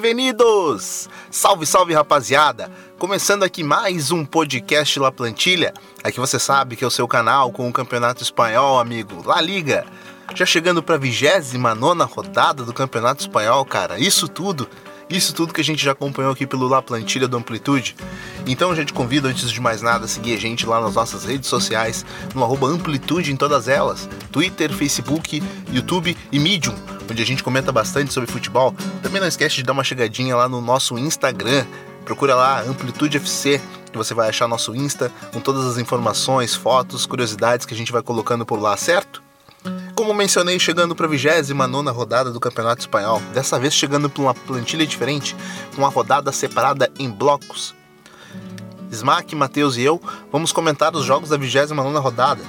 Bem-vindos! Salve, salve rapaziada! Começando aqui mais um podcast La Plantilha. Aqui você sabe que é o seu canal com o Campeonato Espanhol, amigo, La Liga. Já chegando para a 29 rodada do Campeonato Espanhol, cara. Isso tudo isso tudo que a gente já acompanhou aqui pelo La Plantilha do Amplitude. Então a gente convida, antes de mais nada, a seguir a gente lá nas nossas redes sociais, no Amplitude em todas elas: Twitter, Facebook, YouTube e Medium, onde a gente comenta bastante sobre futebol. Também não esquece de dar uma chegadinha lá no nosso Instagram. Procura lá Amplitude FC, que você vai achar nosso Insta com todas as informações, fotos, curiosidades que a gente vai colocando por lá, certo? Como mencionei, chegando para a 29 rodada do Campeonato Espanhol, dessa vez chegando para uma plantilha diferente, com uma rodada separada em blocos. Smack, Matheus e eu vamos comentar os jogos da 29 rodada.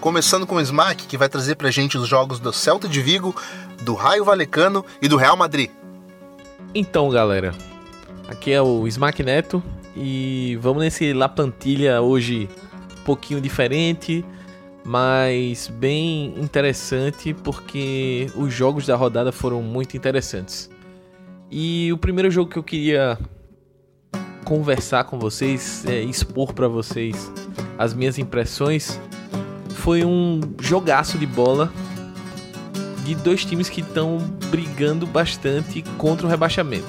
Começando com o Smack, que vai trazer para a gente os jogos do Celta de Vigo, do Raio Valecano e do Real Madrid. Então, galera, aqui é o Smack Neto e vamos nesse La Plantilha hoje um pouquinho diferente mas bem interessante porque os jogos da rodada foram muito interessantes. E o primeiro jogo que eu queria conversar com vocês, é, expor para vocês as minhas impressões, foi um jogaço de bola de dois times que estão brigando bastante contra o rebaixamento.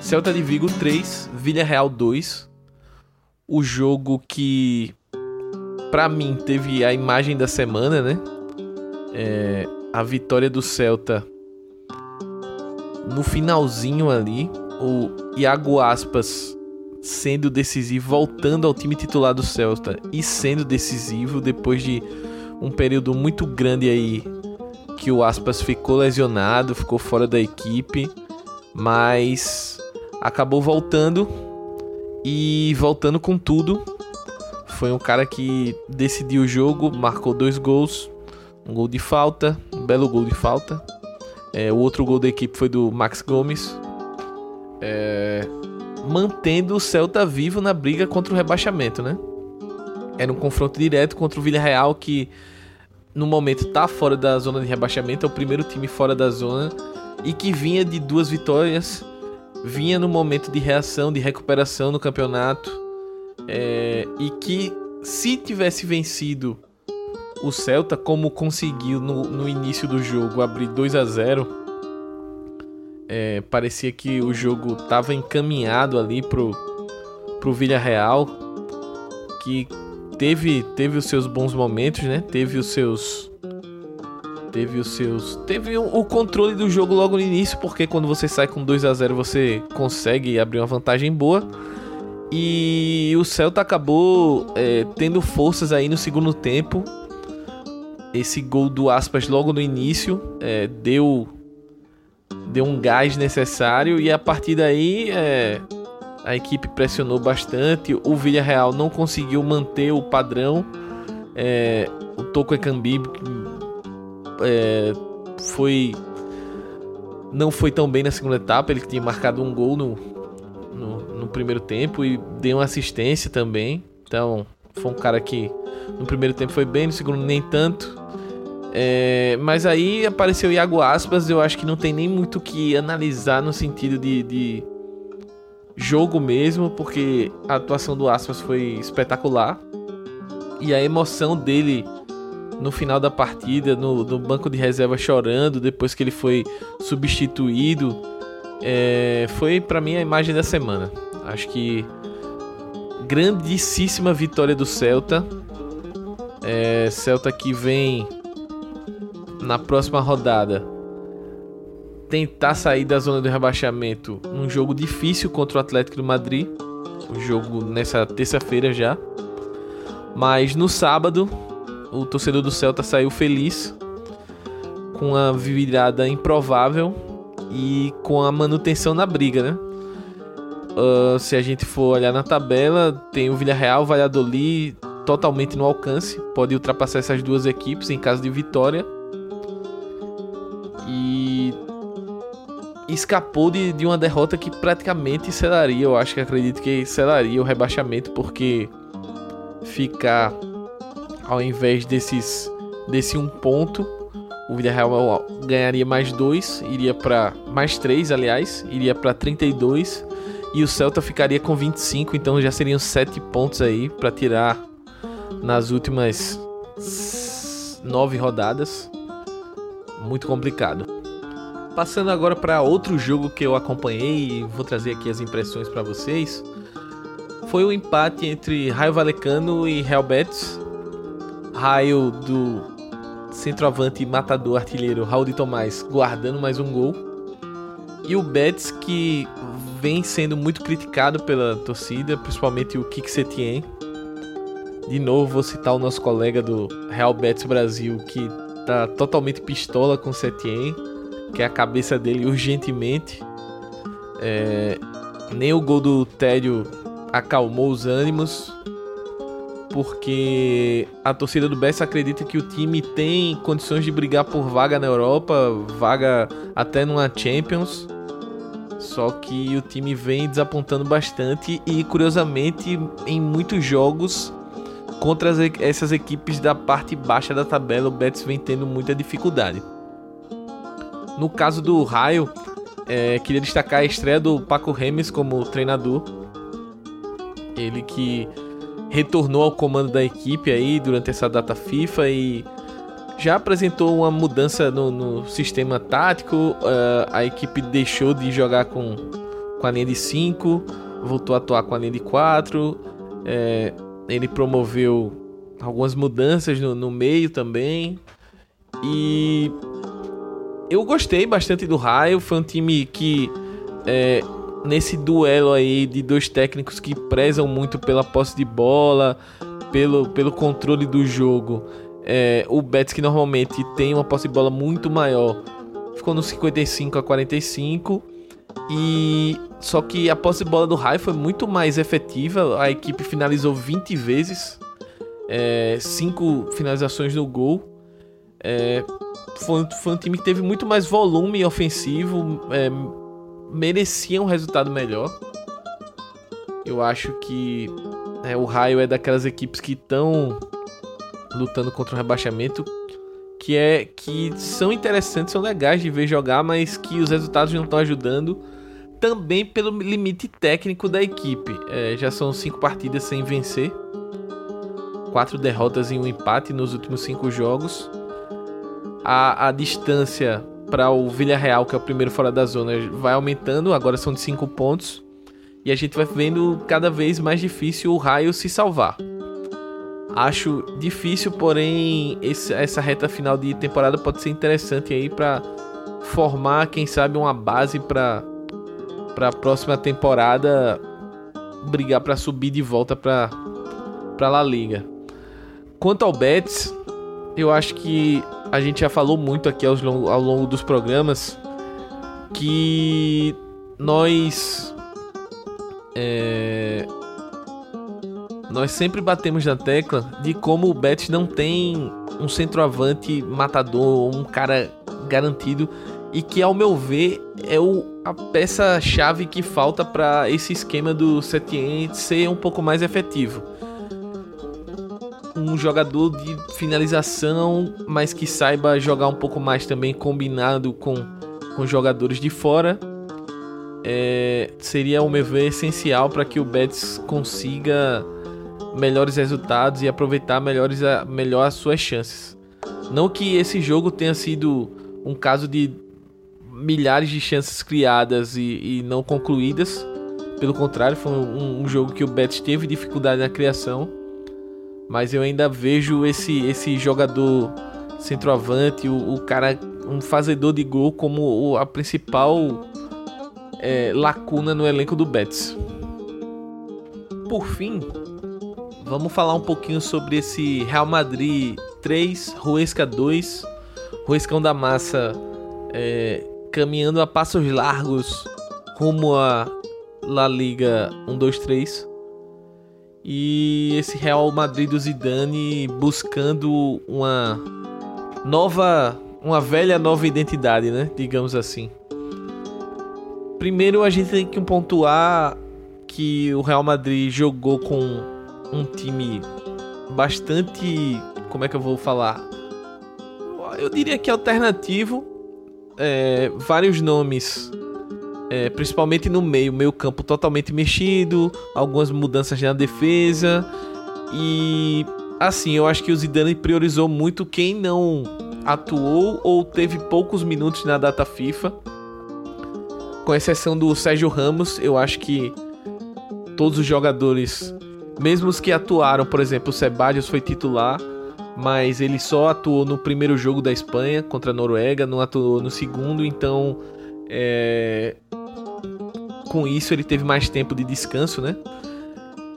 Celta de Vigo 3, Villarreal 2. O jogo que para mim, teve a imagem da semana, né? É, a vitória do Celta no finalzinho ali. O Iago Aspas sendo decisivo, voltando ao time titular do Celta e sendo decisivo depois de um período muito grande aí que o Aspas ficou lesionado, ficou fora da equipe, mas acabou voltando e voltando com tudo foi um cara que decidiu o jogo, marcou dois gols, um gol de falta, um belo gol de falta. É, o outro gol da equipe foi do Max Gomes, é, mantendo o Celta vivo na briga contra o rebaixamento, né? Era um confronto direto contra o Villarreal que no momento está fora da zona de rebaixamento, é o primeiro time fora da zona e que vinha de duas vitórias, vinha no momento de reação, de recuperação no campeonato é, e que se tivesse vencido o Celta, como conseguiu no, no início do jogo abrir 2 a 0 é, parecia que o jogo estava encaminhado ali pro, pro Villarreal, que teve, teve os seus bons momentos, né? Teve os seus. Teve os seus. Teve o, controle do jogo logo no início, porque quando você sai com 2 a 0 você consegue abrir uma vantagem boa. E o Celta acabou é, tendo forças aí no segundo tempo. Esse gol do Aspas logo no início é, deu, deu um gás necessário e a partir daí é, a equipe pressionou bastante. O Villarreal não conseguiu manter o padrão. É, o Toko Ekambi é, foi não foi tão bem na segunda etapa. Ele tinha marcado um gol no, no, no primeiro tempo e deu uma assistência também. Então, foi um cara que no primeiro tempo foi bem, no segundo nem tanto. É, mas aí apareceu o Iago Aspas, eu acho que não tem nem muito o que analisar no sentido de, de, jogo mesmo, porque a atuação do Aspas foi espetacular. E a emoção dele no final da partida, no, no banco de reserva chorando, depois que ele foi substituído é, foi para mim a imagem da semana. Acho que grandíssima vitória do Celta. É, Celta que vem na próxima rodada tentar sair da zona do rebaixamento num jogo difícil contra o Atlético do Madrid. O jogo nessa terça-feira já. Mas no sábado, o torcedor do Celta saiu feliz com uma virada improvável e com a manutenção na briga, né? Uh, se a gente for olhar na tabela, tem o Villarreal, Valladolid totalmente no alcance, pode ultrapassar essas duas equipes em caso de vitória. Escapou de, de uma derrota que praticamente selaria, eu acho que acredito que selaria o rebaixamento, porque ficar ao invés desses desse um ponto, o Villarreal ganharia mais 2, iria para mais 3, aliás, iria para 32 e o Celta ficaria com 25, então já seriam 7 pontos aí para tirar nas últimas 9 rodadas. Muito complicado. Passando agora para outro jogo que eu acompanhei e vou trazer aqui as impressões para vocês. Foi o empate entre Raio Valecano e Real Betis. Raio do centroavante matador artilheiro Raul de Tomás guardando mais um gol. E o Betis que vem sendo muito criticado pela torcida, principalmente o Kik Setien. De novo vou citar o nosso colega do Real Betis Brasil que tá totalmente pistola com Setien, que é a cabeça dele urgentemente. É, nem o gol do Tédio acalmou os ânimos porque a torcida do Betis acredita que o time tem condições de brigar por vaga na Europa, vaga até numa Champions. Só que o time vem desapontando bastante e, curiosamente, em muitos jogos contra as, essas equipes da parte baixa da tabela, o Betis vem tendo muita dificuldade. No caso do Raio, é, queria destacar a estreia do Paco Remes como treinador. Ele que retornou ao comando da equipe aí durante essa data FIFA e já apresentou uma mudança no, no sistema tático. Uh, a equipe deixou de jogar com, com a linha de 5, voltou a atuar com a linha de 4. É, ele promoveu algumas mudanças no, no meio também. E eu gostei bastante do Raio. Foi um time que é, nesse duelo aí de dois técnicos que prezam muito pela posse de bola, pelo, pelo controle do jogo. É, o Betis, que normalmente tem uma posse de bola muito maior, ficou no 55 a 45. E só que a posse de bola do Rai foi muito mais efetiva. A equipe finalizou 20 vezes, 5 é, finalizações no gol. É, foi, foi, um time que teve muito mais volume ofensivo, é, merecia um resultado melhor. Eu acho que é, o Raio é daquelas equipes que estão lutando contra o rebaixamento que é que são interessantes, são legais de ver jogar, mas que os resultados não estão ajudando também pelo limite técnico da equipe. É, já são cinco partidas sem vencer, quatro derrotas e um empate nos últimos cinco jogos. A, a distância para o Villarreal, que é o primeiro fora da zona, vai aumentando, agora são de 5 pontos. E a gente vai vendo cada vez mais difícil o Raio se salvar. Acho difícil, porém esse, essa reta final de temporada pode ser interessante aí para formar, quem sabe, uma base para para a próxima temporada brigar para subir de volta para para La Liga. Quanto ao Betis, eu acho que a gente já falou muito aqui ao longo, ao longo dos programas que nós é, nós sempre batemos na tecla de como o Betis não tem um centroavante matador, um cara garantido e que ao meu ver é o, a peça chave que falta para esse esquema do Setien ser um pouco mais efetivo um jogador de finalização, mas que saiba jogar um pouco mais também combinado com, com jogadores de fora. É, seria, ao meu ver, essencial para que o Betis consiga melhores resultados e aproveitar melhores, melhor as suas chances. Não que esse jogo tenha sido um caso de milhares de chances criadas e, e não concluídas. Pelo contrário, foi um, um jogo que o Betis teve dificuldade na criação mas eu ainda vejo esse, esse jogador centroavante, o, o cara, um fazedor de gol, como a principal é, lacuna no elenco do Betis. Por fim, vamos falar um pouquinho sobre esse Real Madrid 3, Ruesca 2, Ruescão da Massa é, caminhando a passos largos rumo a La Liga 1, 2, 3 e esse Real Madrid do Zidane buscando uma nova, uma velha nova identidade, né? Digamos assim. Primeiro a gente tem que pontuar que o Real Madrid jogou com um time bastante, como é que eu vou falar? eu diria que alternativo. É, vários nomes, é, principalmente no meio, meio campo totalmente mexido, algumas mudanças na defesa e assim, eu acho que o Zidane priorizou muito quem não atuou ou teve poucos minutos na data FIFA. Com exceção do Sérgio Ramos, eu acho que todos os jogadores, mesmo os que atuaram, por exemplo, o Sebadios foi titular, mas ele só atuou no primeiro jogo da Espanha contra a Noruega, não atuou no segundo, então é... com isso ele teve mais tempo de descanso, né?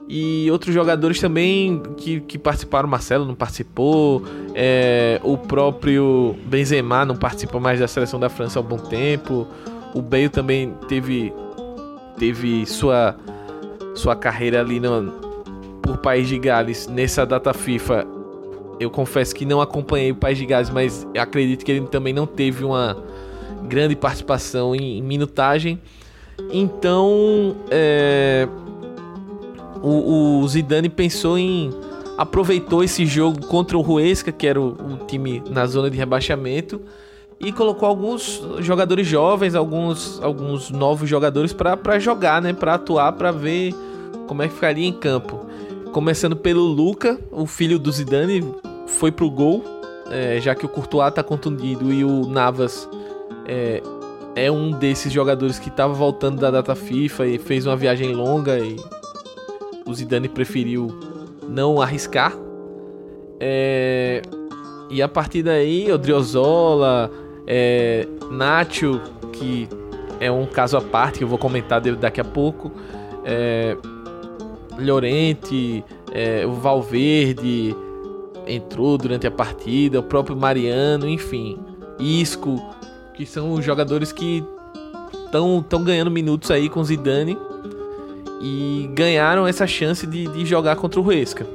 E outros jogadores também que, que participaram, Marcelo não participou, é, o próprio Benzema não participa mais da seleção da França há um bom tempo, o Bale também teve, teve sua, sua carreira ali no, por País de Gales nessa data FIFA. Eu confesso que não acompanhei o País de Gales, mas acredito que ele também não teve uma grande participação em, em minutagem. Então, é, o, o Zidane pensou em aproveitou esse jogo contra o Huesca, que era o, o, time na zona de rebaixamento, e colocou alguns jogadores jovens, alguns, alguns novos jogadores para jogar, né, para atuar, para ver como é que ficaria em campo. Começando pelo Luca, o filho do Zidane, foi pro gol, é, já que o Courtois tá contundido e o Navas é, é um desses jogadores que estava voltando da data FIFA e fez uma viagem longa e o Zidane preferiu não arriscar. É, e a partir daí, o Driozola, é, Nacho, que é um caso à parte que eu vou comentar daqui a pouco, é, Llorente, é, o Valverde entrou durante a partida, o próprio Mariano, enfim, Isco, que são os jogadores que estão ganhando minutos aí com Zidane e ganharam essa chance de, de jogar contra o Huesca.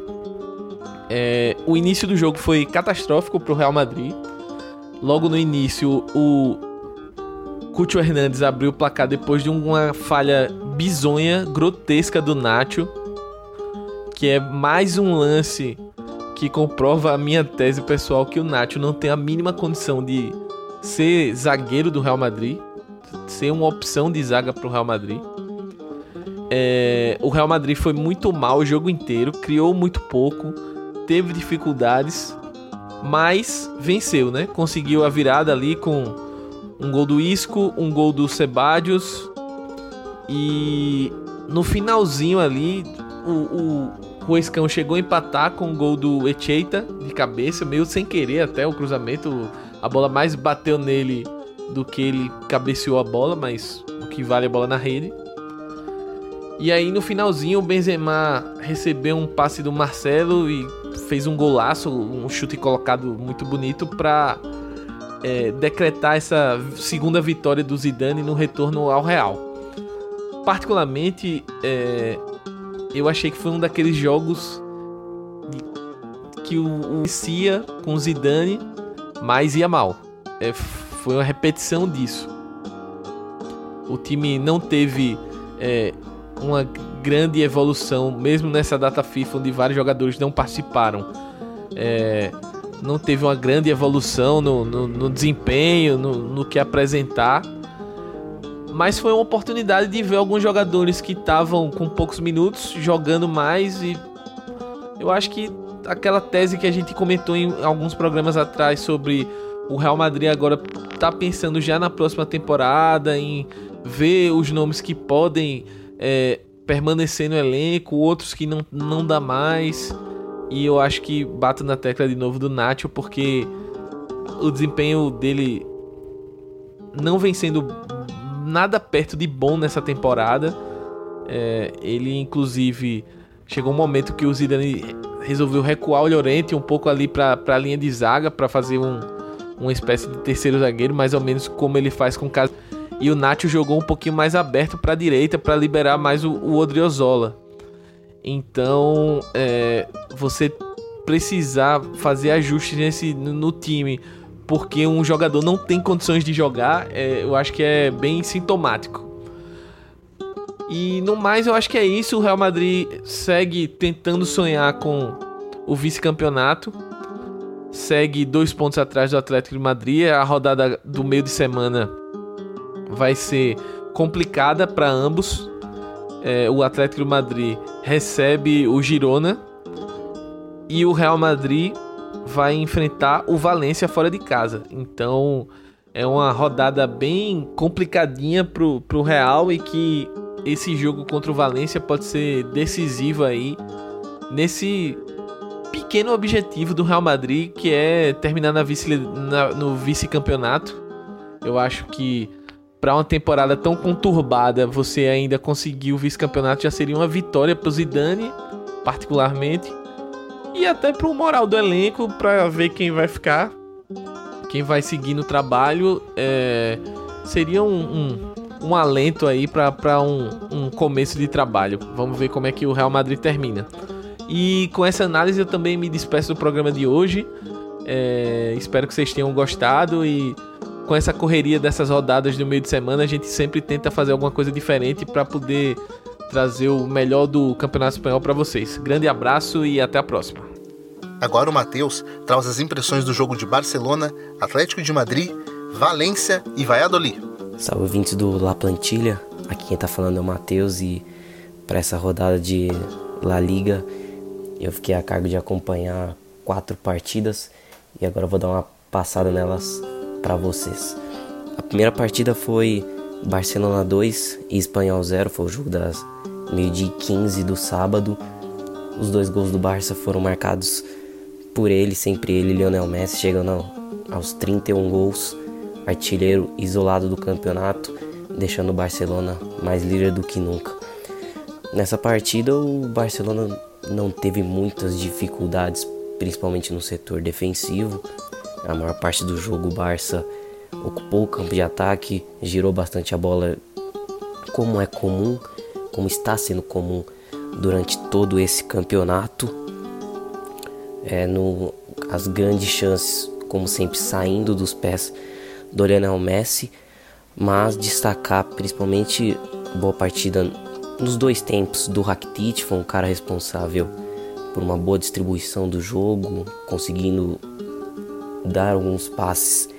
É, o início do jogo foi catastrófico para o Real Madrid. Logo no início, o Cúcio Hernandes abriu o placar depois de uma falha bizonha, grotesca do Nacho, que é mais um lance que comprova a minha tese pessoal que o Nacho não tem a mínima condição de ser zagueiro do Real Madrid, ser uma opção de zaga para o Real Madrid. É, o Real Madrid foi muito mal o jogo inteiro, criou muito pouco, teve dificuldades, mas venceu, né? Conseguiu a virada ali com um gol do Isco, um gol do Sebadios e no finalzinho ali o, o Ruescão chegou a empatar com o gol do Echeita de cabeça, meio sem querer até o cruzamento, a bola mais bateu nele do que ele cabeceou a bola, mas o que vale é a bola na rede. E aí no finalzinho o Benzema recebeu um passe do Marcelo e fez um golaço, um chute colocado muito bonito para é, decretar essa segunda vitória do Zidane no retorno ao Real. Particularmente, é, eu achei que foi um daqueles jogos que o, o Cia com o Zidane, mas ia mal. É, foi uma repetição disso. O time não teve é, uma grande evolução, mesmo nessa data FIFA, onde vários jogadores não participaram. É, não teve uma grande evolução no, no, no desempenho, no, no, que apresentar. Mas foi uma oportunidade de ver alguns jogadores que estavam com poucos minutos jogando mais. E eu acho que aquela tese que a gente comentou em alguns programas atrás sobre o Real Madrid agora tá pensando já na próxima temporada, em ver os nomes que podem é, permanecer no elenco, outros que não, não dá mais. E eu acho que bato na tecla de novo do Nacho, porque o desempenho dele não vem sendo nada perto de bom nessa temporada. É, ele, inclusive, chegou um momento que o Zidane resolveu recuar o Llorente um pouco ali para a linha de zaga para fazer um, uma espécie de terceiro zagueiro, mais ou menos como ele faz com o caso e o Nacho jogou um pouquinho mais aberto para a direita para liberar mais o, o Odriozola. Então, é, você precisar fazer ajustes nesse, no, no, time porque um jogador não tem condições de jogar, é, eu acho que é bem sintomático. E no mais, eu acho que é isso. O Real Madrid segue tentando sonhar com o vice-campeonato. segue dois pontos atrás do Atlético de Madrid. A rodada do meio de semana vai ser complicada para ambos. É, o Atlético de Madrid recebe o Girona e o Real Madrid vai enfrentar o Valência fora de casa. Então é uma rodada bem complicadinha pro, pro Real e que esse jogo contra o Valência pode ser decisivo aí nesse pequeno objetivo do Real Madrid, que é terminar na vice, na, no vice-campeonato. Eu acho que para uma temporada tão conturbada, você ainda conseguir o vice-campeonato já seria uma vitória para o Zidane, particularmente, e até para o moral do elenco, para ver quem vai ficar, quem vai seguir no trabalho. É, seria um, um, um, alento aí para um, um começo de trabalho. Vamos ver como é que o Real Madrid termina. E com essa análise eu também me despeço do programa de hoje. É, espero que vocês tenham gostado e com essa correria dessas rodadas no meio de semana a gente sempre tenta fazer alguma coisa diferente para poder trazer o melhor do Campeonato Espanhol para vocês. Grande abraço e até a próxima. Agora o Matheus traz as impressões do jogo de Barcelona, Atlético de Madrid, Valência e Valladolid. Salve ouvintes do La Plantilha, aqui quem tá falando é o Matheus e para essa rodada de La Liga eu fiquei a cargo de acompanhar quatro partidas e agora vou dar uma passada nelas para vocês. A primeira partida foi Barcelona 2 e Espanhol 0, foi o jogo das meio-dia 15 do sábado. Os dois gols do Barça foram marcados por ele, sempre ele, Lionel Messi, chegando aos 31 gols, artilheiro isolado do campeonato, deixando o Barcelona mais líder do que nunca. Nessa partida, o Barcelona não teve muitas dificuldades, principalmente no setor defensivo. A maior parte do jogo o Barça ocupou o campo de ataque, girou bastante a bola, como é comum, como está sendo comum durante todo esse campeonato. É, no, as grandes chances, como sempre, saindo dos pés do Lionel Messi, mas destacar principalmente boa partida nos dois tempos do Rakitic foi um cara responsável por uma boa distribuição do jogo, conseguindo dar alguns passes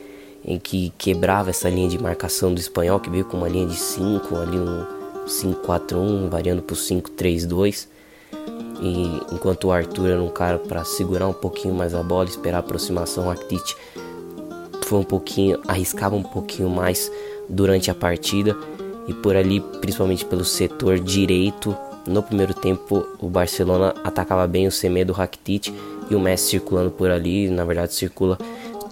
em que quebrava essa linha de marcação do espanhol, que veio com uma linha de 5, ali um 5-4-1, variando para o 5-3-2. E enquanto o Arthur era um cara para segurar um pouquinho mais a bola, esperar a aproximação, o Rakitic foi um pouquinho, arriscava um pouquinho mais durante a partida e por ali, principalmente pelo setor direito, no primeiro tempo o Barcelona atacava bem o Semedo, Rakitic e o Messi circulando por ali, na verdade circula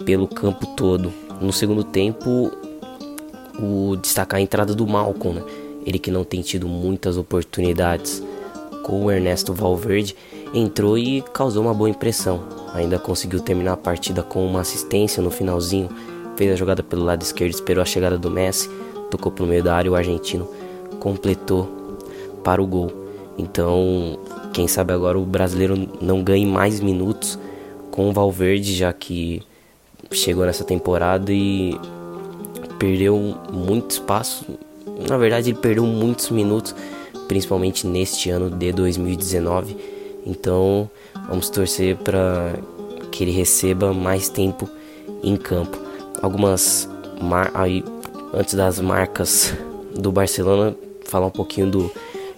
pelo campo todo. No segundo tempo, o destacar a entrada do Malcolm, né? ele que não tem tido muitas oportunidades com o Ernesto Valverde, entrou e causou uma boa impressão. Ainda conseguiu terminar a partida com uma assistência no finalzinho, fez a jogada pelo lado esquerdo, esperou a chegada do Messi tocou pro meio da área o argentino completou para o gol. Então, quem sabe agora o brasileiro não ganhe mais minutos com o Valverde, já que chegou nessa temporada e perdeu muito espaço. Na verdade, ele perdeu muitos minutos, principalmente neste ano de 2019. Então, vamos torcer para que ele receba mais tempo em campo. Algumas aí antes das marcas do Barcelona, falar um pouquinho do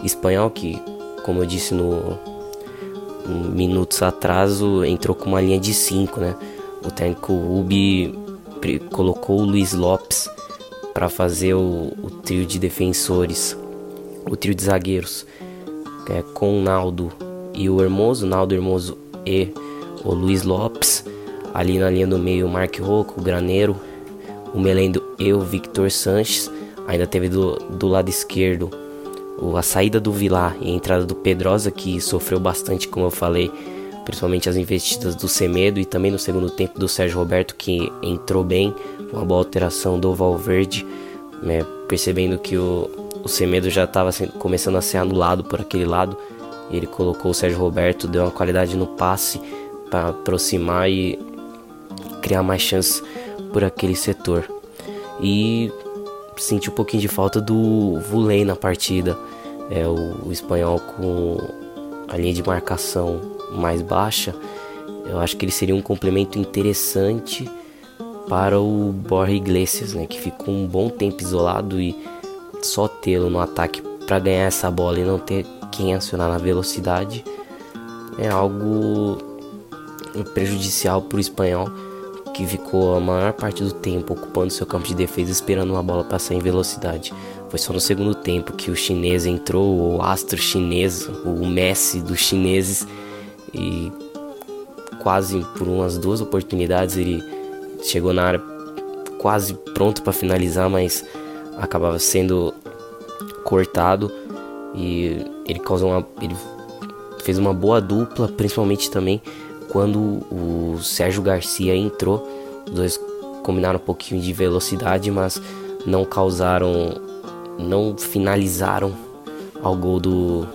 espanhol, que, como eu disse no, no minutos atrás, entrou com uma linha de 5, né? O técnico Ubi colocou o Luiz Lopes para fazer o, o, trio de defensores, o trio de zagueiros, é, com o Naldo e o Hermoso, Naldo Hermoso e o Luiz Lopes. Ali na linha do meio, o Mark Rocco, o Graneiro, o Melendo e o Victor Sanches. Ainda teve do, do lado esquerdo a saída do Vilar e a entrada do Pedrosa, que sofreu bastante, como eu falei, principalmente as investidas do Semedo e também no segundo tempo do Sérgio Roberto, que entrou bem, uma boa alteração do Valverde, né, percebendo que o, o Semedo já estava começando a ser anulado por aquele lado. Ele colocou o Sérgio Roberto, deu uma qualidade no passe para aproximar e criar mais chances por aquele setor. E senti um pouquinho de falta do Vulei na partida. É, o, o espanhol com a linha de marcação mais baixa Eu acho que ele seria um complemento interessante para o Borja Iglesias, né, que ficou um bom tempo isolado e só tê-lo no ataque para ganhar essa bola e não ter quem acionar na velocidade é algo prejudicial para o espanhol que ficou a maior parte do tempo ocupando seu campo de defesa esperando uma bola passar em velocidade. Foi só no segundo tempo que o chinês entrou, o astro chinês, o Messi dos chineses, e quase por umas duas oportunidades ele chegou na área quase pronto para finalizar, mas acabava sendo cortado e ele causou uma ele fez uma boa dupla, principalmente também quando o Sérgio Garcia entrou. Os dois combinaram um pouquinho de velocidade, mas não causaram, não finalizaram ao gol do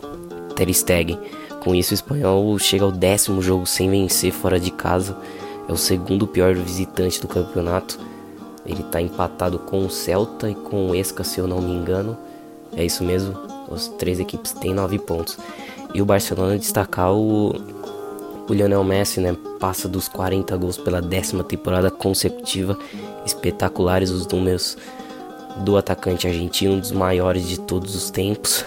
Ter Stegen. Com isso, o espanhol chega ao décimo jogo sem vencer fora de casa. É o segundo pior visitante do campeonato. Ele está empatado com o Celta e com o Esca, se eu não me engano. É isso mesmo. As três equipes têm nove pontos. E o Barcelona destacar o, o Lionel Messi, né? Passa dos 40 gols pela décima temporada consecutiva. Espetaculares os números do atacante argentino, um dos maiores de todos os tempos.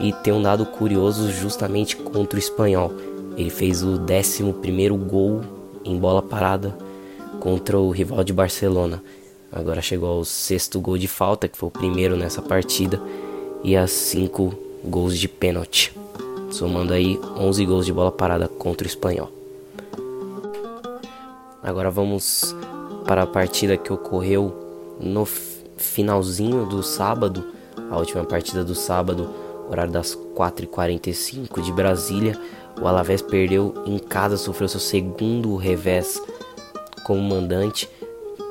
E tem um dado curioso justamente contra o espanhol. Ele fez o 11 gol em bola parada contra o rival de Barcelona. Agora chegou ao sexto gol de falta, que foi o primeiro nessa partida, e a cinco gols de pênalti somando aí 11 gols de bola parada contra o Espanhol. Agora vamos para a partida que ocorreu no finalzinho do sábado, a última partida do sábado, horário das 4h45 de Brasília. O Alavés perdeu em casa, sofreu seu segundo revés como mandante,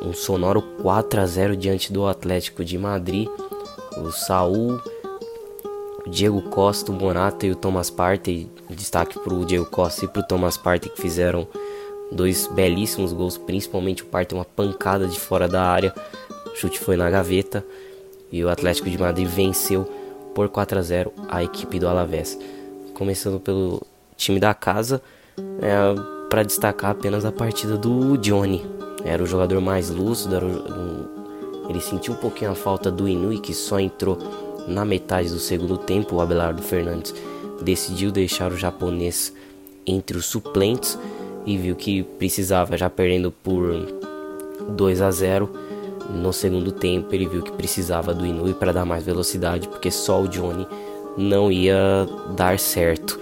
um sonoro 4 a 0 diante do Atlético de Madrid. O Saul Diego Costa, o Morata e o Thomas Partey. Destaque para o Diego Costa e para o Thomas Partey que fizeram dois belíssimos gols, principalmente o Partey uma pancada de fora da área. O chute foi na gaveta e o Atlético de Madrid venceu por 4 a 0 a equipe do Alavés. Começando pelo time da casa, é, para destacar apenas a partida do Johnny. Era o jogador mais lúcido, o, ele sentiu um pouquinho a falta do Inui que só entrou na metade do segundo tempo, o Abelardo Fernandes decidiu deixar o japonês entre os suplentes e viu que precisava, já perdendo por 2 a 0 no segundo tempo, ele viu que precisava do Inui para dar mais velocidade, porque só o Johnny não ia dar certo.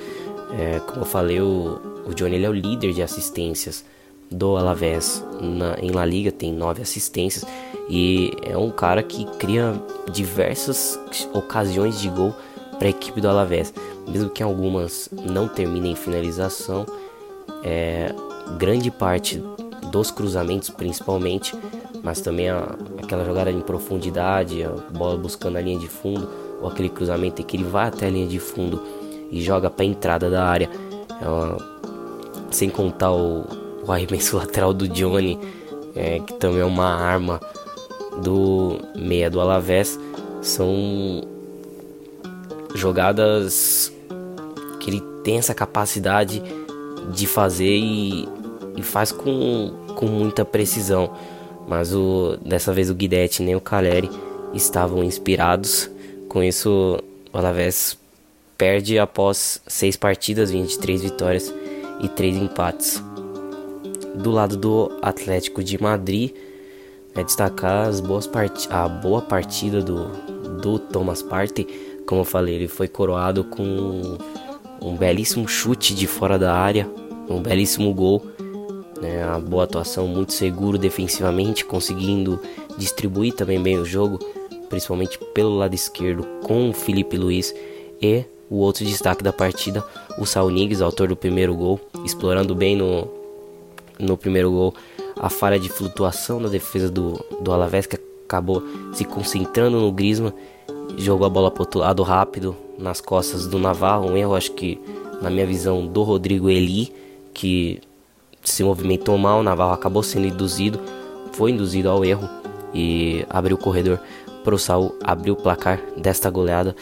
É, como eu falei, o, o Johnny é o líder de assistências do Alavés na, em La Liga, tem nove assistências e é um cara que cria diversas ocasiões de gol para a equipe do Alavés, mesmo que algumas não terminem em finalização. É, grande parte dos cruzamentos, principalmente, mas também a, aquela jogada em profundidade, a bola buscando a linha de fundo, ou aquele cruzamento em que ele vai até a linha de fundo e joga para a entrada da área. É uma, sem contar o, o arremesso lateral do Johnny, é, que também é uma arma do meia do Alavés são jogadas que ele tem essa capacidade de fazer e, e faz com, com muita precisão. Mas o, dessa vez o Guidetti nem o Caleri estavam inspirados. Com isso, o Alavés perde após seis partidas, 23 vitórias e três empates. Do lado do Atlético de Madrid, é destacar as boas part... a boa partida do, do Thomas Partey. Como eu falei, ele foi coroado com um belíssimo chute de fora da área, um belíssimo gol. Né, a boa atuação, muito seguro defensivamente, conseguindo distribuir também bem o jogo, principalmente pelo lado esquerdo com o Felipe Luiz e o outro destaque da partida, o Saul Niguez, autor do primeiro gol, explorando bem no, no primeiro gol a falha de flutuação na defesa do, do Alavés, que acabou se concentrando no Grisma, jogou a bola para outro lado rápido, nas costas do Navarro, um erro acho que na minha visão do Rodrigo Eli, que se movimentou mal, o Navarro acabou sendo induzido, foi induzido ao erro e abriu o corredor para o Saul abrir o placar desta goleada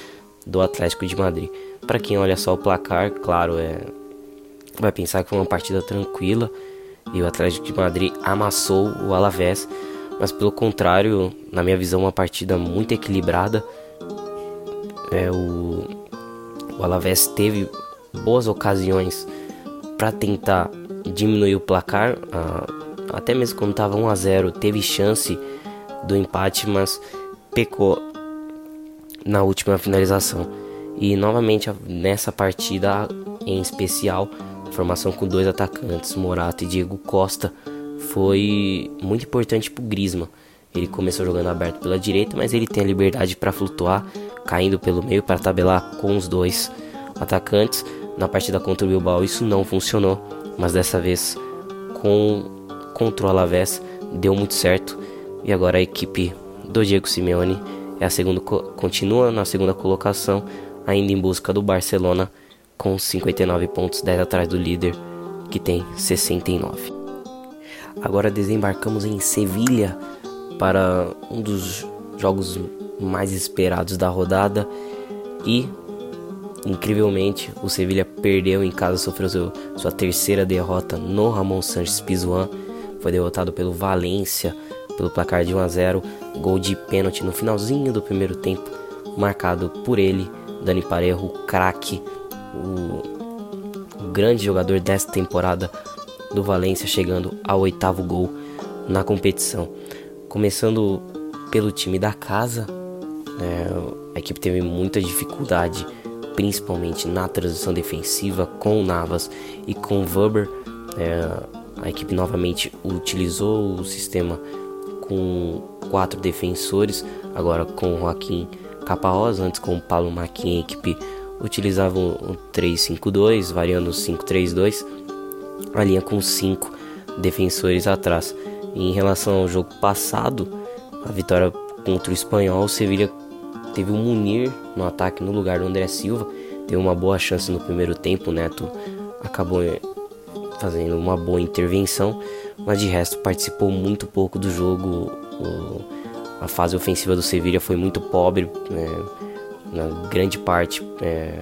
do Atlético de Madrid. Para quem olha só o placar, claro, é vai pensar que foi uma partida tranquila e o Atlético de Madrid amassou o Alavés, mas pelo contrário, na minha visão, uma partida muito equilibrada. É, o, o Alavés teve boas ocasiões para tentar diminuir o placar, até mesmo quando estava 1 a 0 teve chance do empate, mas pecou na última finalização. E novamente nessa partida em especial, formação com dois atacantes, Morata e Diego Costa, foi muito importante para o Griezmann. Ele começou jogando aberto pela direita, mas ele tem a liberdade para flutuar, caindo pelo meio para tabelar com os dois atacantes. Na partida contra o Bilbao isso não funcionou, mas dessa vez com contra o Alavés deu muito certo e agora a equipe do Diego Simeone é a segunda continua na segunda colocação, ainda em busca do Barcelona com 59 pontos, 10 atrás do líder que tem 69. Agora desembarcamos em Sevilha para um dos jogos mais esperados da rodada e incrivelmente o Sevilha perdeu em casa, sofreu seu, sua terceira derrota no Ramon Sanches Pizjuan, foi derrotado pelo Valência pelo placar de 1 a 0, gol de pênalti no finalzinho do primeiro tempo, marcado por ele, Dani Parejo, craque, o, o grande jogador desta temporada do Valência, chegando ao oitavo gol na competição. Começando pelo time da casa, é, a equipe teve muita dificuldade, principalmente na transição defensiva com o Navas e com o Weber. É, a equipe novamente utilizou o sistema com quatro defensores, agora com o Joaquim Caparrosa, antes com o Paulo Maquin, a equipe utilizava o 3-5-2, variando o 5-3-2, a linha com cinco defensores atrás. E em relação ao jogo passado, a vitória contra o Espanhol, o Sevilha teve o Munir no ataque no lugar do André Silva, teve uma boa chance no primeiro tempo, o Neto acabou fazendo uma boa intervenção, mas de resto participou muito pouco do jogo. O, a fase ofensiva do Sevilla foi muito pobre, né, na grande parte é,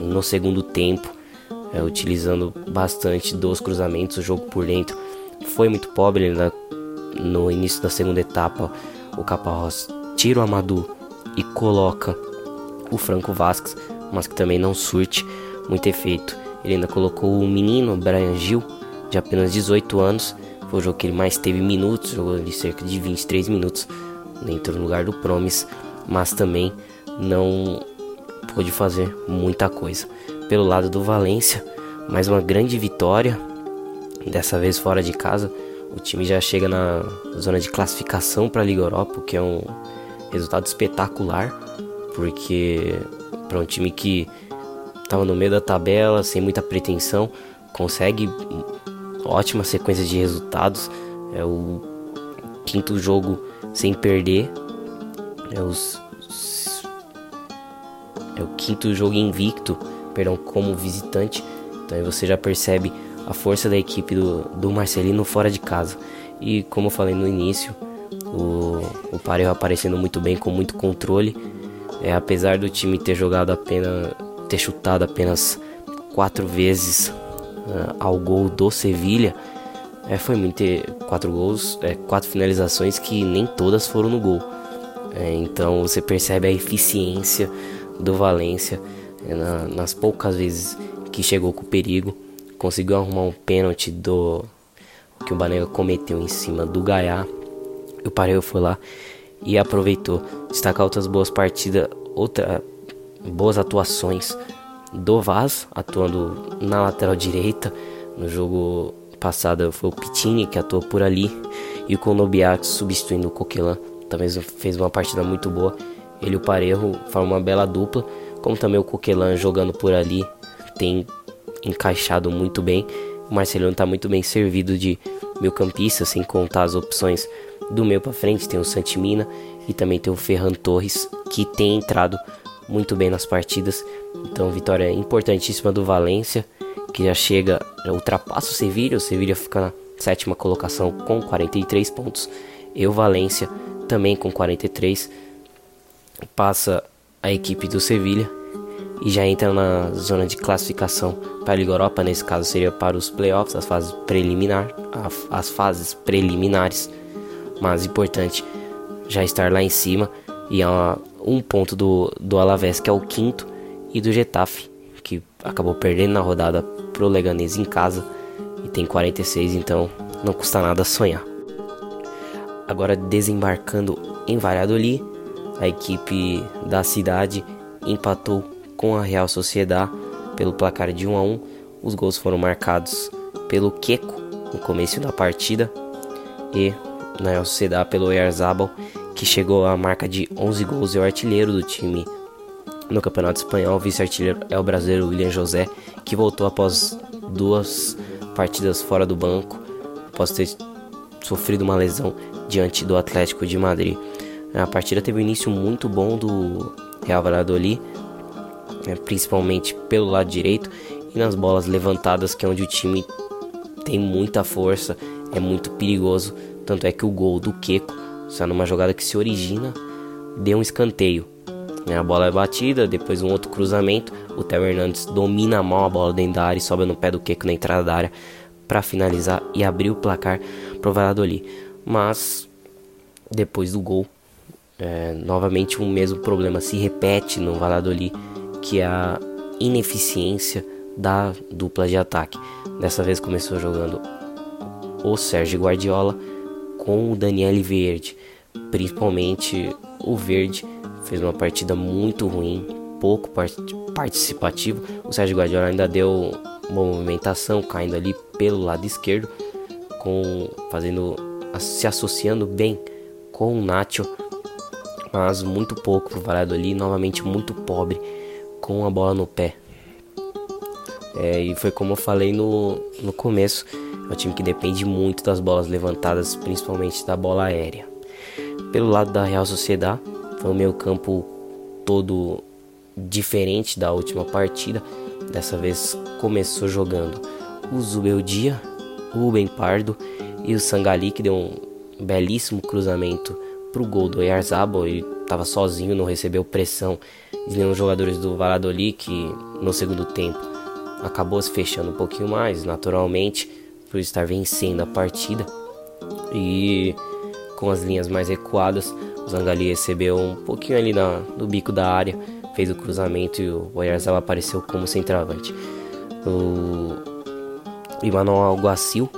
no segundo tempo, é, utilizando bastante dos cruzamentos, o jogo por dentro foi muito pobre. Né, no início da segunda etapa, o Caparros tira o Amadou e coloca o Franco Vasquez, mas que também não surte muito efeito. Ele ainda colocou o menino Brian Gil, de apenas 18 anos. Foi o jogo que ele mais teve minutos, jogou de cerca de 23 minutos dentro do lugar do Promise, mas também não pôde fazer muita coisa. Pelo lado do Valência, mais uma grande vitória, dessa vez fora de casa. O time já chega na zona de classificação para a Liga Europa, o que é um resultado espetacular, porque para um time que estava no meio da tabela, sem muita pretensão, consegue ótima sequência de resultados. É o quinto jogo sem perder. É, os, é o quinto jogo invicto, perdão, como visitante. Então aí você já percebe a força da equipe do, do Marcelino fora de casa. E como eu falei no início, o, o Parejo aparecendo muito bem, com muito controle. É, apesar do time ter jogado apenas, ter chutado apenas quatro vezes uh, ao gol do Sevilha, é, foi muito quatro gols, é, quatro finalizações que nem todas foram no gol. É, então você percebe a eficiência do Valência na, nas poucas vezes que chegou com perigo, conseguiu arrumar um pênalti do que o Banega cometeu em cima do Gaiá. O Pareio foi lá e aproveitou destacar outras boas partidas, outra boas atuações do Vaz, atuando na lateral direita. No jogo passado foi o Pitini que atuou por ali e o Konobiak substituindo o Coquelin. Também fez uma partida muito boa. Ele e o Parejo formam uma bela dupla, como também o Coquelin jogando por ali tem encaixado muito bem. O Marcelino está muito bem servido de meio campista, sem contar as opções do meio para frente. Tem o Santimina e também tem o Ferran Torres, que tem entrado muito bem nas partidas. Então, vitória importantíssima do Valência, que já chega, já ultrapassa o Sevilha. O Sevilha fica na sétima colocação com 43 pontos. E o Valência também com 43. Passa a equipe do Sevilha. e já entra na zona de classificação para a Liga Europa, nesse caso seria para os playoffs, as fases preliminar, as fases preliminares, mas importante já estar lá em cima e é um ponto do, do Alavés que é o quinto e do Getafe que acabou perdendo na rodada pro Leganês em casa e tem 46, então não custa nada sonhar. Agora desembarcando em Valladolid, a equipe da cidade empatou com a Real Sociedad pelo placar de 1 a 1. Os gols foram marcados pelo Queco no começo da partida e na Real Sociedad pelo Erzabal, que chegou à marca de 11 gols e o artilheiro do time no Campeonato Espanhol. Vice-artilheiro é o brasileiro William José, que voltou após duas partidas fora do banco, após ter sofrido uma lesão diante do Atlético de Madrid. A partida teve um início muito bom do Real Valladolid, né, principalmente pelo lado direito e nas bolas levantadas, que é onde o time tem muita força, é muito perigoso. Tanto é que o gol do Queco, está numa jogada que se origina, deu um escanteio. Né, a bola é batida, depois um outro cruzamento. O Theo Hernandes domina mal a bola dentro da área e sobe no pé do Queco na entrada da área para finalizar e abrir o placar pro Valladolid. Mas depois do gol, é, novamente o mesmo problema se repete no Valladolid, que é a ineficiência da dupla de ataque. Dessa vez começou jogando o Sérgio Guardiola com o Daniel Verde, principalmente o Verde fez uma partida muito ruim, pouco participativo. O Sérgio Guardiola ainda deu uma movimentação caindo ali pelo lado esquerdo, com fazendo se associando bem com o Nacho mas muito pouco pro Valladolid, novamente muito pobre com a bola no pé. É, e foi como eu falei no, no começo, é um time que depende muito das bolas levantadas, principalmente da bola aérea. Pelo lado da Real Sociedad, foi um meio campo todo diferente da última partida. Dessa vez começou jogando o Zubeldia, o Ben Pardo e o Sangali, que deu um belíssimo cruzamento pro gol do Oyarzabal, ele estava sozinho, não recebeu pressão de nenhum jogadores do Valladolid, que no segundo tempo acabou se fechando um pouquinho mais, naturalmente, por estar vencendo a partida. E com as linhas mais recuadas, o Zangali recebeu um pouquinho ali na, no bico da área, fez o cruzamento e o Oyarzabal apareceu como centroavante. O Emmanuel Alguacil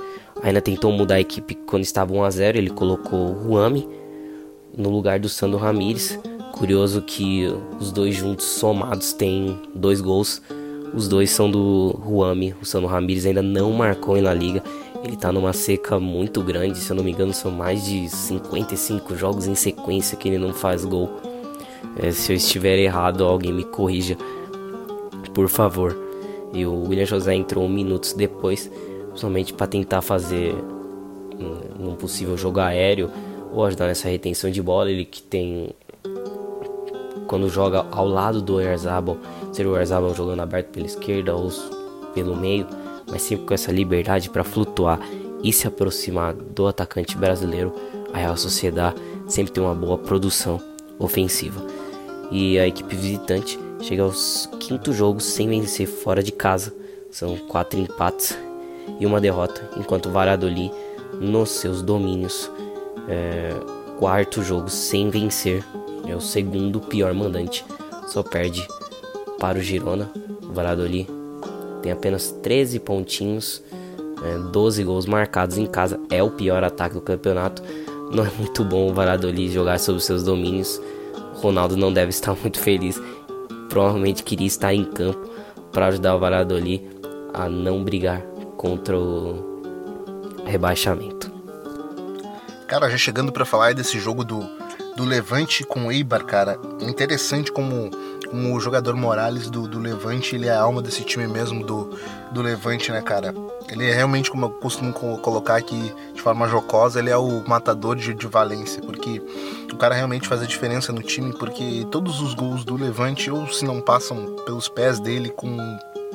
ainda tentou mudar a equipe quando estava 1 a 0 ele colocou o Ruami no lugar do Sandro Ramires. Curioso que os dois juntos somados têm dois gols. Os dois são do Ruami. O Sandro Ramires ainda não marcou La Liga. Ele tá numa seca muito grande, se eu não me engano, são mais de 55 jogos em sequência que ele não faz gol. É, se eu estiver errado, alguém me corrija, por favor. E o William José entrou minutos depois, somente para tentar fazer um possível jogo aéreo ou ajudar nessa retenção de bola. Ele que tem quando joga ao lado do Erzabal, seria o Erzabal jogando aberto pela esquerda ou pelo meio, mas sempre com essa liberdade para flutuar e se aproximar do atacante brasileiro. A Real Sociedad sempre tem uma boa produção ofensiva. E a equipe visitante chega aos quinto jogos sem vencer fora de casa. São quatro empates e uma derrota, enquanto o Valladolid nos seus domínios é, quarto jogo sem vencer. É o segundo pior mandante. Só perde para o Girona. O Valladolid tem apenas 13 pontinhos, é, 12 gols marcados em casa. É o pior ataque do campeonato. Não é muito bom o Valladolid jogar sobre seus domínios. O Ronaldo não deve estar muito feliz. Provavelmente queria estar em campo para ajudar o Valladolid a não brigar contra o rebaixamento. Cara, já chegando para falar desse jogo do, do Levante com o Eibar, cara, interessante como, como o jogador Morales do, do Levante, ele é a alma desse time mesmo do, do Levante, né, cara? Ele é realmente, como eu costumo colocar aqui de forma jocosa, ele é o matador de, de Valência, porque o cara realmente faz a diferença no time, porque todos os gols do Levante, ou se não passam pelos pés dele, com,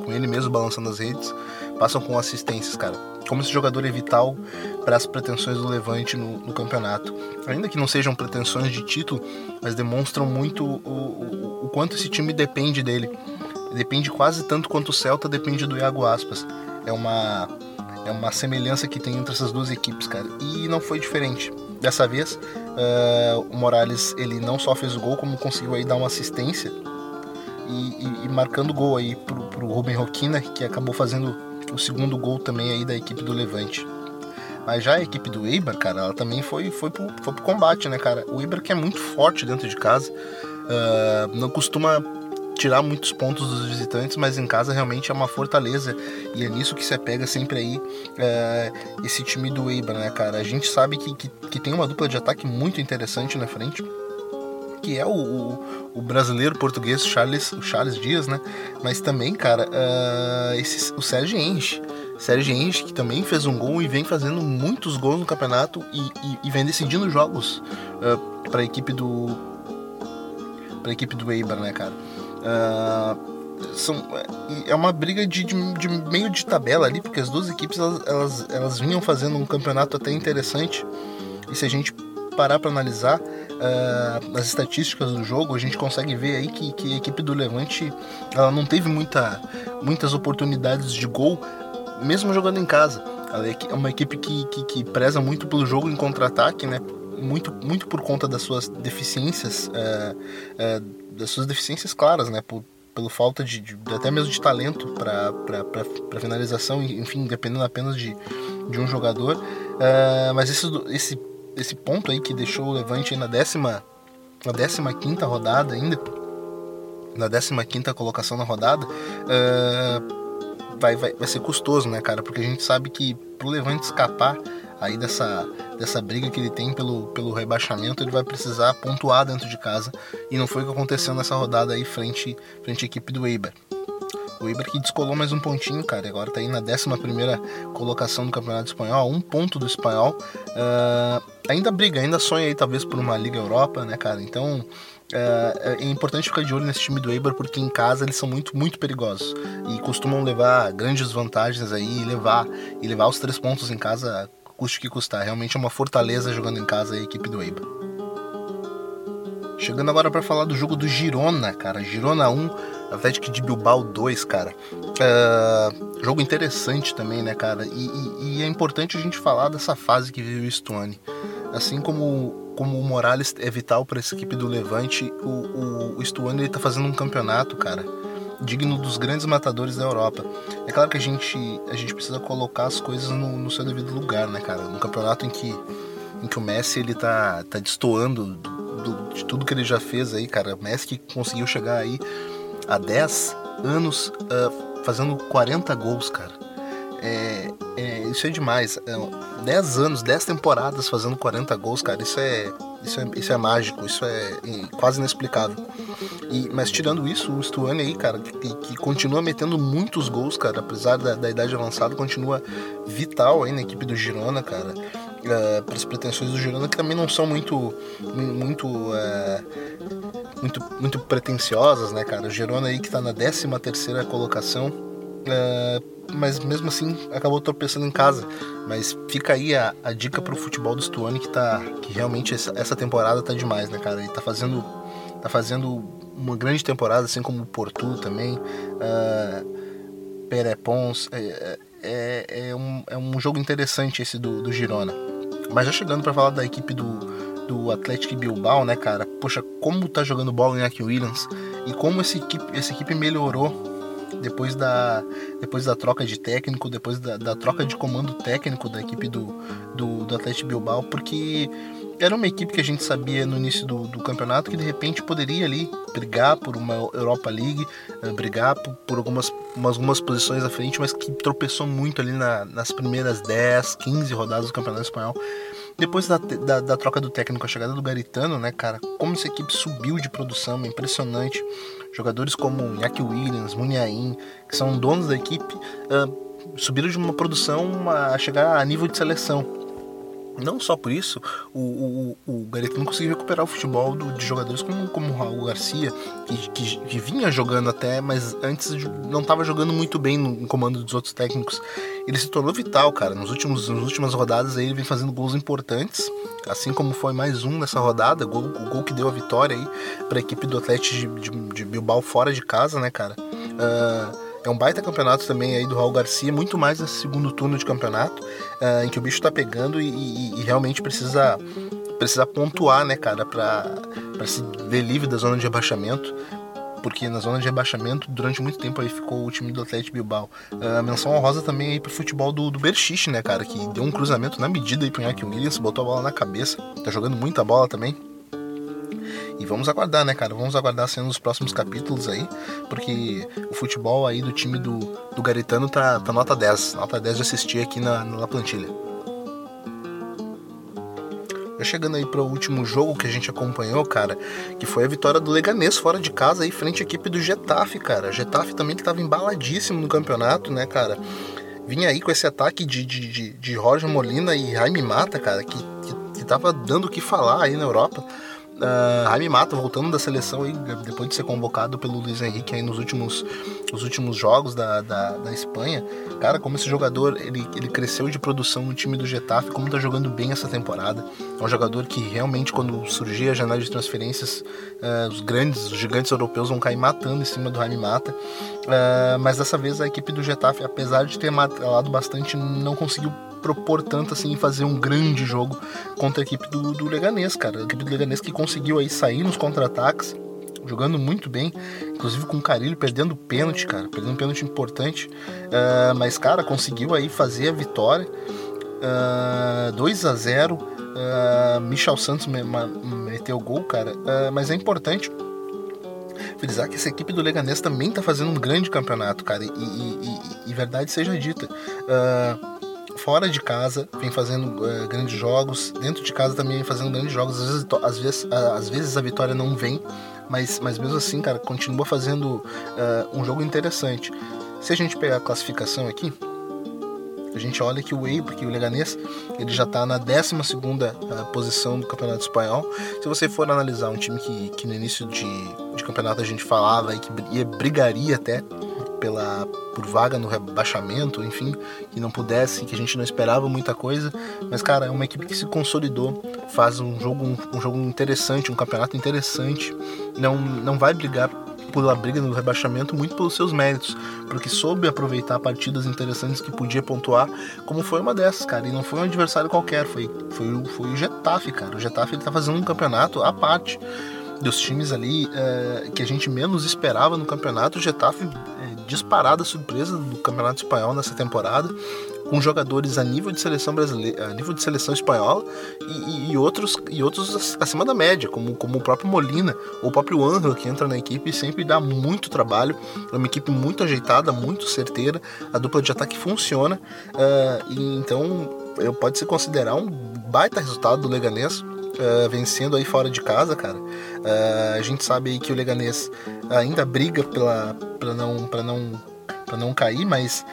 com ele mesmo balançando as redes, passam com assistências, cara como esse jogador é vital para as pretensões do Levante no, no, campeonato. Ainda que não sejam pretensões de título, mas demonstram muito o, o, o, quanto esse time depende dele. depende quase tanto quanto o Celta depende do Iago Aspas. É uma é uma semelhança que tem entre essas duas equipes, cara. E não foi diferente. Dessa vez, uh, o Morales ele não só fez o gol, como conseguiu aí dar uma assistência e, e, e marcando gol aí pro, pro Ruben Roquina, que acabou fazendo o segundo gol também aí da equipe do Levante. Mas já a equipe do Eibar, cara, ela também foi, foi, pro, foi pro combate, né, cara? O Eibar que é muito forte dentro de casa, uh, não costuma tirar muitos pontos dos visitantes, mas em casa realmente é uma fortaleza e é nisso que se pega sempre aí uh, esse time do Eibar, né, cara? A gente sabe que, que, que, tem uma dupla de ataque muito interessante na frente, que é o, o, o brasileiro português Charles, o Charles Dias, né? Mas também, cara, uh, esse, o Sérgio Enche Sérgio Enche, que também fez um gol e vem fazendo muitos gols no campeonato e, e, e vem decidindo jogos uh, ah, para a equipe do para a equipe do Eibar, né, cara? Uh, são, é uma briga de, de, de, meio de tabela ali, porque as duas equipes elas, elas, elas vinham fazendo um campeonato até interessante. E se a gente parar para analisar uh, as estatísticas do jogo, a gente consegue ver aí que, que a equipe do Levante ela não teve muita, muitas oportunidades de gol, mesmo jogando em casa. Ela é uma equipe que, que, que preza muito pelo jogo em contra-ataque, né? Muito, muito por conta das suas deficiências, uh, uh, das suas deficiências claras, né? Por, pelo falta de, de, até mesmo de talento para finalização, enfim, dependendo apenas de, de um jogador. Uh, mas esse, esse, esse ponto aí que deixou o Levante na décima, na décima quinta rodada ainda, na décima quinta colocação na rodada, uh, vai, vai, vai ser custoso, né, cara? Porque a gente sabe que pro Levante escapar aí dessa, dessa briga que ele tem pelo, pelo rebaixamento, ele vai precisar pontuar dentro de casa. E não foi o que aconteceu nessa rodada aí frente, frente à equipe do Eibar. O Eibar que descolou mais um pontinho, cara. Agora tá aí na 11 colocação do Campeonato Espanhol, um ponto do Espanhol. Uh, ainda briga, ainda sonha aí talvez por uma Liga Europa, né, cara? Então é, é, importante ficar de olho nesse time do Eibar porque em casa eles são muito, muito perigosos e costumam levar grandes vantagens aí e levar, e levar os três pontos em casa, custe que custar. Realmente é uma fortaleza jogando em casa a equipe do Eibar. Chegando agora para falar do jogo do Girona, cara. Girona 1, Atlético de Bilbao 2, cara. É, jogo interessante também, né, cara? E, e, e, é importante a gente falar dessa fase que vive o Stuani. Assim como como o Morales é vital para essa equipe do Levante, o, o, o Stuani ele tá fazendo um campeonato, cara, digno dos grandes matadores da Europa. É claro que a gente, a gente precisa colocar as coisas no, no seu devido lugar, né, cara? Um campeonato em que, em que o Messi ele tá, tá destoando de tudo que ele já fez aí, cara. Messi conseguiu chegar aí há 10 anos uh, fazendo 40 gols, cara. É, é, isso é demais. É, 10 anos, 10 temporadas fazendo 40 gols, cara, isso é, isso é, isso é mágico, isso é quase inexplicável. E, mas tirando isso, o Stuane aí, cara, que, que, continua metendo muitos gols, cara, apesar da, da, idade avançada, continua vital aí na equipe do Girona, cara. Uh, para as pretensões do Girona que também não são muito muito uh, muito muito pretensiosas né cara o Girona aí que está na 13 terceira colocação uh, mas mesmo assim acabou tropeçando em casa. Mas fica aí a, a dica pro futebol do Stuani que tá que realmente essa, essa, temporada tá demais, né, cara? Ele tá fazendo tá fazendo uma grande temporada, assim como o Porto também. Perepons, é, é, é, um, é um jogo interessante esse do, do Girona. Mas já chegando para falar da equipe do, do Atlético Bilbao, né, cara? Poxa, como tá jogando bola em Aki Williams e como essa equipe, essa equipe melhorou depois da, depois da troca de técnico, depois da, da troca de comando técnico da equipe do, do, do Atlético Bilbao, porque era uma equipe que a gente sabia no início do, do, campeonato que de repente poderia ali brigar por uma Europa League, uh, brigar por, por, algumas, umas, algumas posições à frente, mas que tropeçou muito ali na, nas primeiras 10, 15 rodadas do Campeonato Espanhol. Depois da, da, da, troca do técnico, a chegada do Garitano, né, cara, como essa equipe subiu de produção, é impressionante. Jogadores como Iñaki Williams, Muniain, que são donos da equipe, uh, subiram de uma produção a chegar a nível de seleção. Não só por isso, o, o, o Gareto não conseguiu recuperar o futebol do, de jogadores como, como o Raul Garcia, que, que, que, vinha jogando até, mas antes não estava jogando muito bem no, comando dos outros técnicos. Ele se tornou vital, cara. Nos últimos, nas últimas rodadas aí, ele vem fazendo gols importantes, assim como foi mais um nessa rodada, gol, o gol que deu a vitória aí para a equipe do Atlético de, de, de, Bilbao fora de casa, né, cara? Uh, é um baita campeonato também aí do Raul Garcia, muito mais nesse segundo turno de campeonato, uh, em que o bicho tá pegando e, e, e, realmente precisa, precisa pontuar, né, cara, pra se ver livre da zona de rebaixamento. Porque na zona de rebaixamento, durante muito tempo aí ficou o time do Atlético Bilbao. Uh, menção honrosa também aí pro futebol do, do Berchiche, né, cara? Que deu um cruzamento na medida aí pro Iñaki Williams, botou a bola na cabeça. Tá jogando muita bola também. E vamos aguardar, né, cara? Vamos aguardar sendo os próximos capítulos aí, porque o futebol aí do time do, do Garitano tá, tá nota 10. Nota 10 de assistir aqui na, na plantilha. Já chegando aí para o último jogo que a gente acompanhou, cara, que foi a vitória do Leganês fora de casa aí frente à equipe do Getafe, cara. Getafe também que tava embaladíssimo no campeonato, né, cara? Vinha aí com esse ataque de, de, de, de Roger Molina e Jaime Mata, cara, que, que, que tava dando o que falar aí na Europa. Uh, Jaime Mata voltando da seleção aí, depois de ser convocado pelo Luiz Henrique aí nos últimos, nos últimos jogos da, da, da, Espanha. Cara, como esse jogador ele, ele cresceu de produção no time do Getafe, como tá jogando bem essa temporada. É um jogador que realmente, quando surgir a janela de transferências, uh, os grandes, os gigantes europeus vão cair matando em cima do Jaime Mata. Uh, mas dessa vez a equipe do Getafe, apesar de ter matado bastante, não conseguiu propor tanto assim fazer um grande jogo contra a equipe do, do Leganês, cara. A equipe do Leganês que conseguiu aí sair nos contra-ataques, jogando muito bem, inclusive com o Carilho perdendo pênalti, cara, perdendo um pênalti importante. Uh, mas, cara, conseguiu aí fazer a vitória. Uh, 2 a 0 uh, Michel Santos me, me, meteu o gol, cara. Uh, mas é importante frisar que essa equipe do Leganês também tá fazendo um grande campeonato, cara. E, e, e, e verdade seja dita. Uh, fora de casa vem fazendo uh, grandes jogos, dentro de casa também vem fazendo grandes jogos. Às vezes, às vezes, às vezes a vitória não vem, mas, mas mesmo assim, cara, continua fazendo uh, um jogo interessante. Se a gente pegar a classificação aqui, a gente olha que o Eibar, que o Leganês, ele já está na 12 posição do Campeonato Espanhol. Se você for analisar um time que, que no início de, de campeonato a gente falava e que ia, brigaria até pela por vaga no rebaixamento, enfim, que não pudesse, que a gente não esperava muita coisa, mas cara, é uma equipe que se consolidou, faz um jogo um, um jogo interessante, um campeonato interessante, não não vai brigar pela briga no rebaixamento muito pelos seus méritos, porque soube aproveitar partidas interessantes que podia pontuar, como foi uma dessas, cara, e não foi um adversário qualquer, foi foi, foi o Getafe, cara. O Getafe ele tá fazendo um campeonato à parte dos times ali é, que a gente menos esperava no campeonato. O Getafe é, disparada surpresa do campeonato espanhol nessa temporada, com jogadores a nível de seleção brasileira, a nível de seleção espanhola e, e, outros e outros acima da média, como, como o próprio Molina ou o próprio Angel que entra na equipe e sempre dá muito trabalho. É uma equipe muito ajeitada, muito certeira. A dupla de ataque funciona uh, e então pode se considerar um baita resultado do Leganês uh, vencendo aí fora de casa, cara. Uh, a gente sabe aí que o Leganês ainda briga pela, pra não, pra não, pra não cair, mas,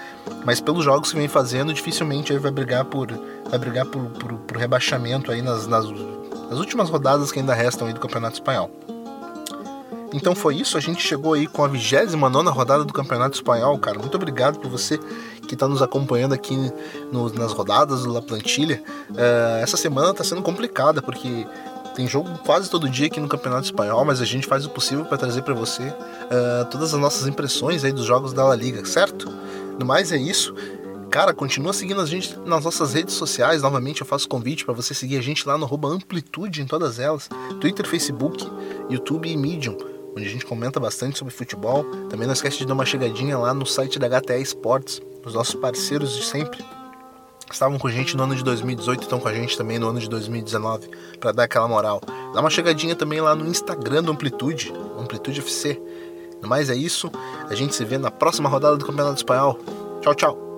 mas pelos jogos que vem fazendo, dificilmente aí vai brigar por, vai brigar por, por, por rebaixamento aí nas, nas, nas últimas rodadas que ainda restam aí do Campeonato Espanhol. Então foi isso, a gente chegou aí com a 29 rodada do Campeonato Espanhol, cara. Muito obrigado por você que está nos acompanhando aqui no, nas rodadas do La Plantilha. Uh, essa semana está sendo complicada porque tem jogo quase todo dia aqui no Campeonato Espanhol, mas a gente faz o possível para trazer para você uh, todas as nossas impressões aí dos jogos da La Liga, certo? No mais é isso. Cara, continua seguindo a gente nas nossas redes sociais. Novamente eu faço convite para você seguir a gente lá no Amplitude em todas elas: Twitter, Facebook, YouTube e Medium onde a gente comenta bastante sobre futebol. Também não esquece de dar uma chegadinha lá no site da HTE Esportes, os nossos parceiros de sempre. Estavam com a gente no ano de 2018 e estão com a gente também no ano de 2019 para dar aquela moral. Dá uma chegadinha também lá no Instagram do Amplitude, Amplitude FC. No mais é isso, a gente se vê na próxima rodada do Campeonato Espanhol. Tchau, tchau.